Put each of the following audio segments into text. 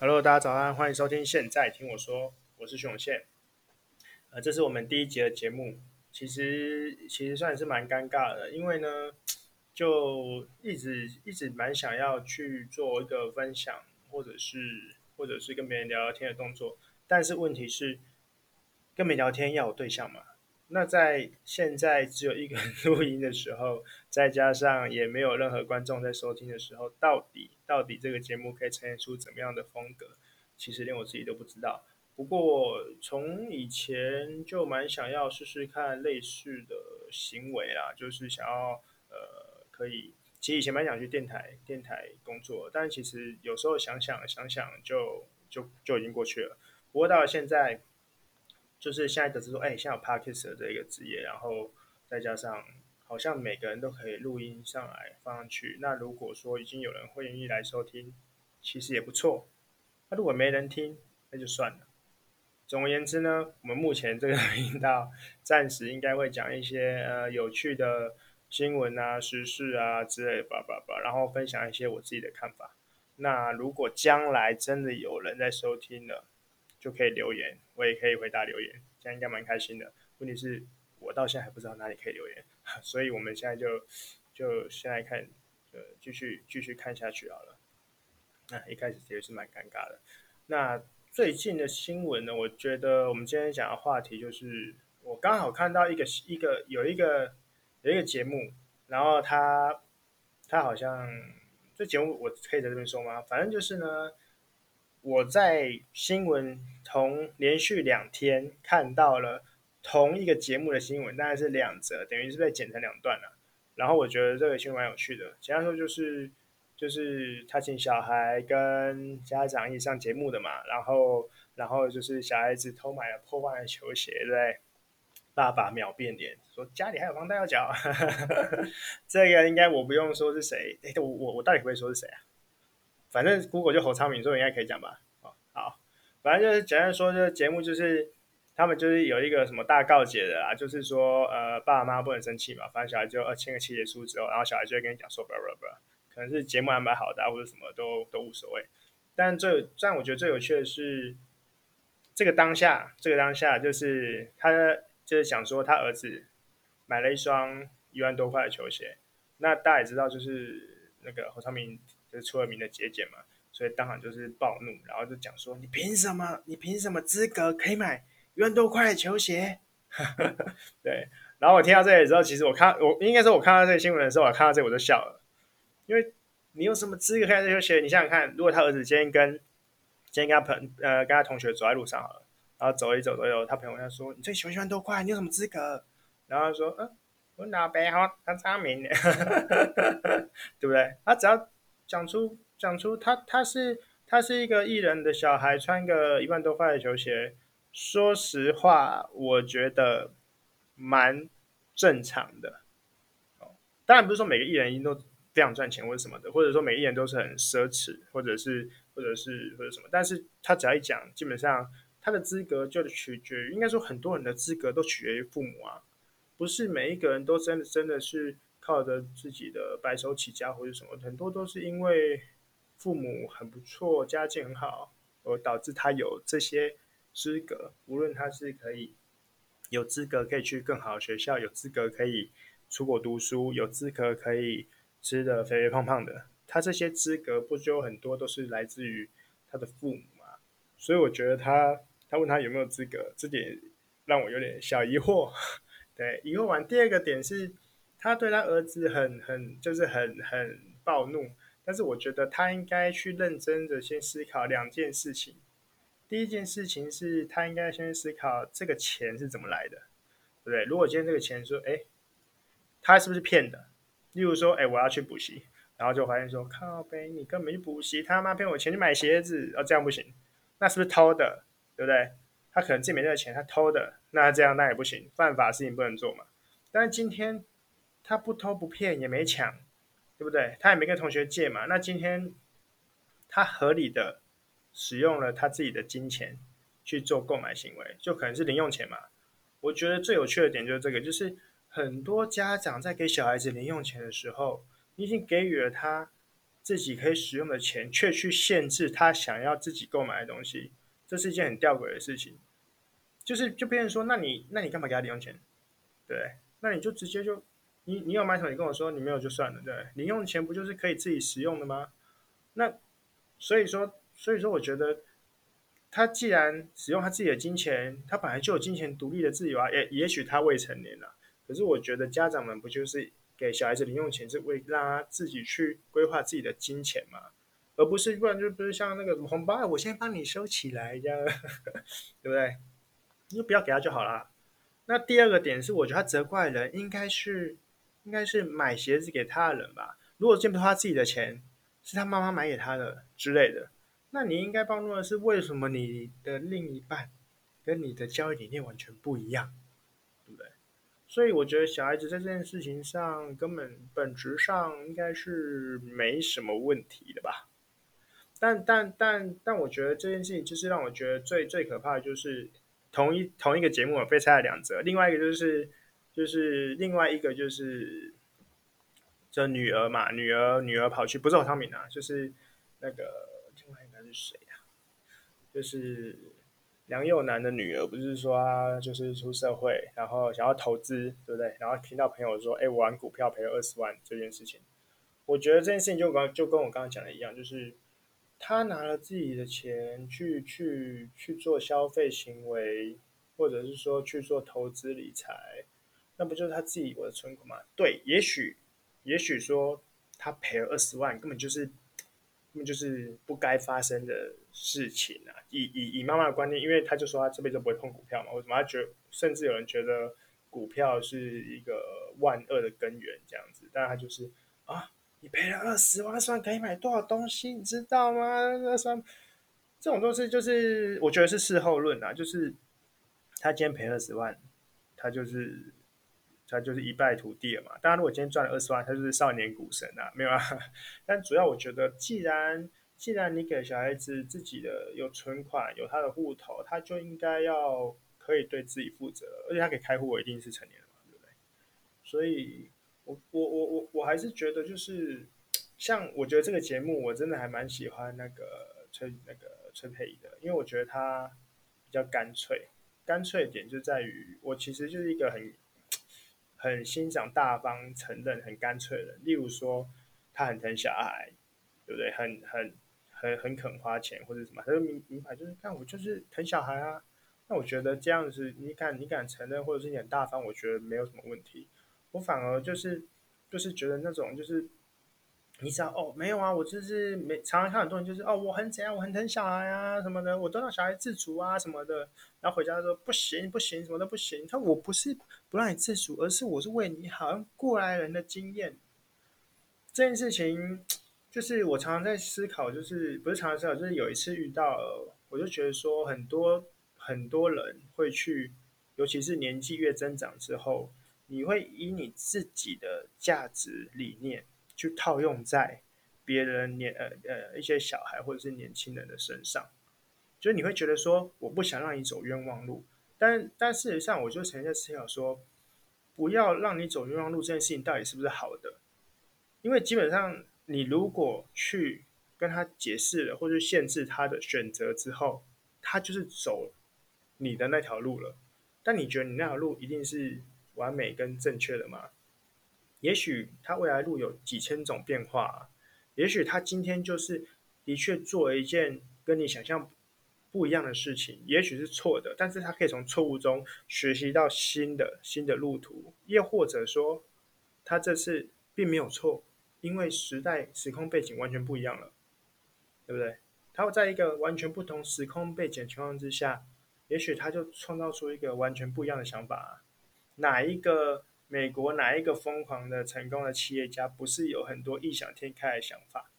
Hello，大家早安，欢迎收听。现在听我说，我是熊宪。呃，这是我们第一集的节目，其实其实算是蛮尴尬的，因为呢，就一直一直蛮想要去做一个分享，或者是或者是跟别人聊聊天的动作，但是问题是，跟别人聊天要有对象嘛？那在现在只有一个人 录音的时候，再加上也没有任何观众在收听的时候，到底到底这个节目可以呈现出怎么样的风格？其实连我自己都不知道。不过从以前就蛮想要试试看类似的行为啦，就是想要呃可以，其实以前蛮想去电台电台工作，但其实有时候想想想想就就就已经过去了。不过到现在。就是现在得知说，哎，现在有 Podcast 的这个职业，然后再加上好像每个人都可以录音上来放上去。那如果说已经有人会愿意来收听，其实也不错。那如果没人听，那就算了。总而言之呢，我们目前这个频道暂时应该会讲一些呃有趣的新闻啊、时事啊之类的吧吧吧，然后分享一些我自己的看法。那如果将来真的有人在收听了，就可以留言，我也可以回答留言，这样应该蛮开心的。问题是我到现在还不知道哪里可以留言，所以我们现在就就现在看，呃，继续继续看下去好了。那一开始其实是蛮尴尬的。那最近的新闻呢？我觉得我们今天讲的话题就是，我刚好看到一个一个有一个有一个节目，然后他他好像这节目我可以在这边说吗？反正就是呢。我在新闻同连续两天看到了同一个节目的新闻，大概是两则，等于是被剪成两段了。然后我觉得这个新闻蛮有趣的，简单说就是就是他请小孩跟家长一起上节目的嘛，然后然后就是小孩子偷买了破坏的球鞋，对？爸爸秒变脸，说家里还有房贷要缴。这个应该我不用说是谁，哎，我我我到底会不会说是谁啊？反正 Google 就侯昌明，所以应该可以讲吧？哦，好，反正就是简单说，这个节目就是他们就是有一个什么大告解的啦，就是说呃爸爸妈妈不能生气嘛，反正小孩就呃签个契约书之后，然后小孩就会跟你讲说不不不，可能是节目安排好的啊，或者什么都都无所谓。但最但我觉得最有趣的是这个当下，这个当下就是他就是想说他儿子买了一双一万多块的球鞋，那大家也知道就是那个侯昌明。就是出了名的节俭嘛，所以当场就是暴怒，然后就讲说：“你凭什么？你凭什么资格可以买一万多块的球鞋？” 对。然后我听到这里之后，其实我看我应该说，我看到这个新闻的时候，我看到这我就笑了，因为你有什么资格看这球鞋？你想想看，如果他儿子今天跟今天跟他朋呃跟他同学走在路上好了，然后走一走走一走，他朋友跟他说：“你最喜欢一万多块，你有什么资格？”然后他说：“嗯，我老爸好，他聪明的，对不对？他只要。”讲出讲出他他是他是一个艺人的小孩，穿个一万多块的球鞋，说实话，我觉得蛮正常的。哦，当然不是说每个艺人都非常赚钱或者什么的，或者说每个艺人都是很奢侈，或者是或者是或者什么。但是他只要一讲，基本上他的资格就取决于，应该说很多人的资格都取决于父母啊，不是每一个人都真的真的是。靠着自己的白手起家或者什么，很多都是因为父母很不错，家境很好，而导致他有这些资格。无论他是可以有资格可以去更好的学校，有资格可以出国读书，有资格可以吃的肥肥胖胖的，他这些资格不就很多都是来自于他的父母嘛？所以我觉得他他问他有没有资格，这点让我有点小疑惑。对，疑惑完第二个点是。他对他儿子很很就是很很暴怒，但是我觉得他应该去认真的先思考两件事情。第一件事情是他应该先思考这个钱是怎么来的，对不对？如果今天这个钱说，哎，他是不是骗的？例如说，哎，我要去补习，然后就发现说，靠呗，你根本去补习，他妈骗我钱去买鞋子，哦，这样不行，那是不是偷的？对不对？他可能自己没这个钱，他偷的，那这样那也不行，犯法事情不能做嘛。但是今天。他不偷不骗也没抢，对不对？他也没跟同学借嘛。那今天他合理的使用了他自己的金钱去做购买行为，就可能是零用钱嘛。我觉得最有趣的点就是这个，就是很多家长在给小孩子零用钱的时候，你已经给予了他自己可以使用的钱，却去限制他想要自己购买的东西，这是一件很吊诡的事情。就是就别人说，那你那你干嘛给他零用钱？对，那你就直接就你你有买什么，你跟我说，你没有就算了。对，零用钱不就是可以自己使用的吗？那所以说所以说，我觉得他既然使用他自己的金钱，他本来就有金钱独立的自由啊。也也许他未成年了，可是我觉得家长们不就是？给小孩子零用钱是为让他自己去规划自己的金钱嘛，而不是不然就不是像那个红包，我先帮你收起来这样，对不对？你就不要给他就好了。那第二个点是，我觉得他责怪人应该是应该是买鞋子给他的人吧。如果这不是他自己的钱，是他妈妈买给他的之类的，那你应该帮助的是为什么你的另一半跟你的教育理念完全不一样？对不对所以我觉得小孩子在这件事情上，根本本质上应该是没什么问题的吧。但但但但，我觉得这件事情就是让我觉得最最可怕的就是同一同一个节目被拆了两则，另外一个就是就是另外一个就是这女儿嘛，女儿女儿跑去不是黄昌明啊，就是那个另外一个是谁呀？就是。梁又南的女儿不是说她就是出社会，然后想要投资，对不对？然后听到朋友说，哎，我玩股票赔了二十万这件事情，我觉得这件事情就刚就跟我刚刚讲的一样，就是他拿了自己的钱去去去做消费行为，或者是说去做投资理财，那不就是他自己我的存款吗？对，也许也许说他赔了二十万，根本就是根本。就是不该发生的事情啊！以以以妈妈的观念，因为他就说他这辈子不会碰股票嘛，为什么他觉？甚至有人觉得股票是一个万恶的根源这样子，但他就是啊，你赔了二十万，二十万可以买多少东西，你知道吗？二十万这种东西就是我觉得是事后论啊，就是他今天赔二十万，他就是。他就是一败涂地了嘛。当然，如果今天赚了二十万，他就是少年股神啊，没有啊。但主要我觉得，既然既然你给小孩子自己的有存款，有他的户头，他就应该要可以对自己负责，而且他可以开户，我一定是成年人嘛，对不对？所以我我我我我还是觉得，就是像我觉得这个节目，我真的还蛮喜欢那个崔那个崔佩仪的，因为我觉得他比较干脆，干脆点就在于我其实就是一个很。很欣赏大方、承认、很干脆的。例如说，他很疼小孩，对不对？很、很、很、很肯花钱或者什么，他就明明白，就是看我就是疼小孩啊。那我觉得这样子，你敢、你敢承认，或者是你很大方，我觉得没有什么问题。我反而就是就是觉得那种就是。你知道哦，没有啊，我就是没常常看很多人就是哦，我很怎样，我很疼小孩啊什么的，我都让小孩自主啊什么的，然后回家说不行不行，什么都不行。他说我不是不让你自主，而是我是为你好，像过来人的经验。这件事情就是我常常在思考，就是不是常常思考，就是有一次遇到，我就觉得说很多很多人会去，尤其是年纪越增长之后，你会以你自己的价值理念。去套用在别人年呃呃一些小孩或者是年轻人的身上，就是你会觉得说，我不想让你走冤枉路，但但事实上，我就曾经在思考说，不要让你走冤枉路这件事情到底是不是好的？因为基本上你如果去跟他解释了或者限制他的选择之后，他就是走你的那条路了。但你觉得你那条路一定是完美跟正确的吗？也许他未来路有几千种变化，也许他今天就是的确做了一件跟你想象不一样的事情，也许是错的，但是他可以从错误中学习到新的新的路途，又或者说他这次并没有错，因为时代时空背景完全不一样了，对不对？他会在一个完全不同时空背景情况之下，也许他就创造出一个完全不一样的想法，哪一个？美国哪一个疯狂的成功的企业家不是有很多异想天开的想法？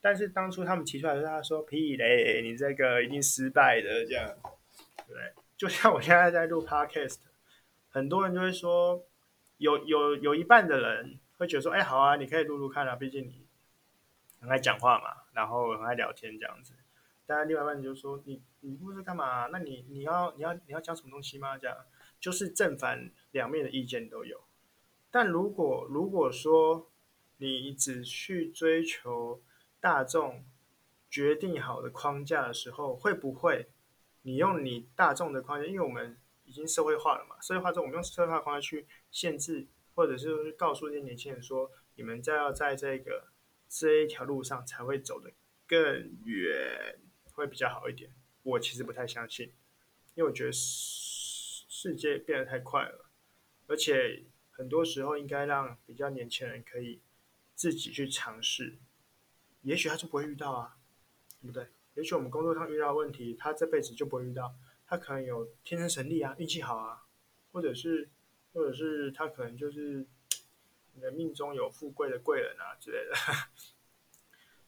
但是当初他们提出来的时候，他说：“屁嘞，你这个一定失败的。”这样，对，就像我现在在录 Podcast，很多人就会说，有有有一半的人会觉得说：“哎，好啊，你可以录录看啊，毕竟你很爱讲话嘛，然后很爱聊天这样子。”但是另外一半人就说：“你你录是干嘛？那你你要你要你要讲什么东西吗？”这样就是正反两面的意见都有。但如果如果说你只去追求大众决定好的框架的时候，会不会你用你大众的框架？因为我们已经社会化了嘛，社会化之后，我们用社会化框架去限制，或者是告诉这些年轻人说，你们在要在这个这一条路上才会走得更远，会比较好一点。我其实不太相信，因为我觉得世界变得太快了，而且很多时候应该让比较年轻人可以自己去尝试，也许他就不会遇到啊。对不对？也许我们工作上遇到问题，他这辈子就不会遇到。他可能有天生神力啊，运气好啊，或者是，或者是他可能就是你的命中有富贵的贵人啊之类的。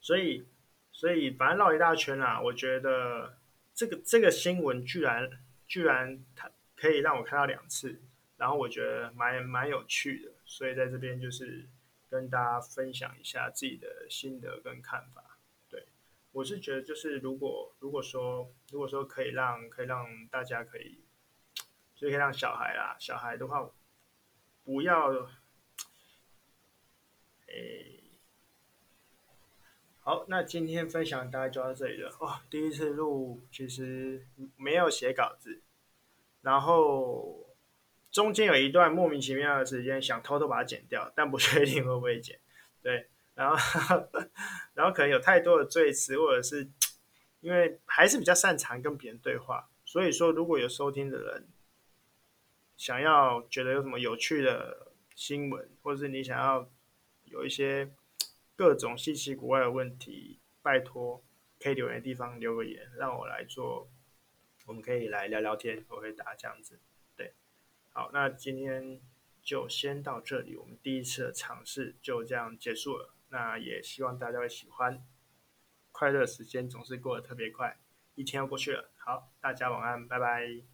所以，所以反正绕一大圈啊，我觉得这个这个新闻居然居然他可以让我看到两次，然后我觉得蛮蛮有趣的，所以在这边就是跟大家分享一下自己的心得跟看法。对我是觉得，就是如果如果说如果说可以让可以让大家可以，就可以让小孩啦，小孩的话，不要，诶，好，那今天分享大概就到这里了。哦，第一次录其实没有写稿子，然后中间有一段莫名其妙的时间想偷偷把它剪掉，但不确定会不会剪，对。然后，然后可能有太多的赘词，或者是 因为还是比较擅长跟别人对话，所以说如果有收听的人想要觉得有什么有趣的新闻，或者是你想要有一些各种稀奇古怪的问题，拜托可以留言的地方留个言，让我来做，我们可以来聊聊天，我会答这样子。好，那今天就先到这里，我们第一次的尝试就这样结束了。那也希望大家会喜欢，快乐时间总是过得特别快，一天要过去了。好，大家晚安，拜拜。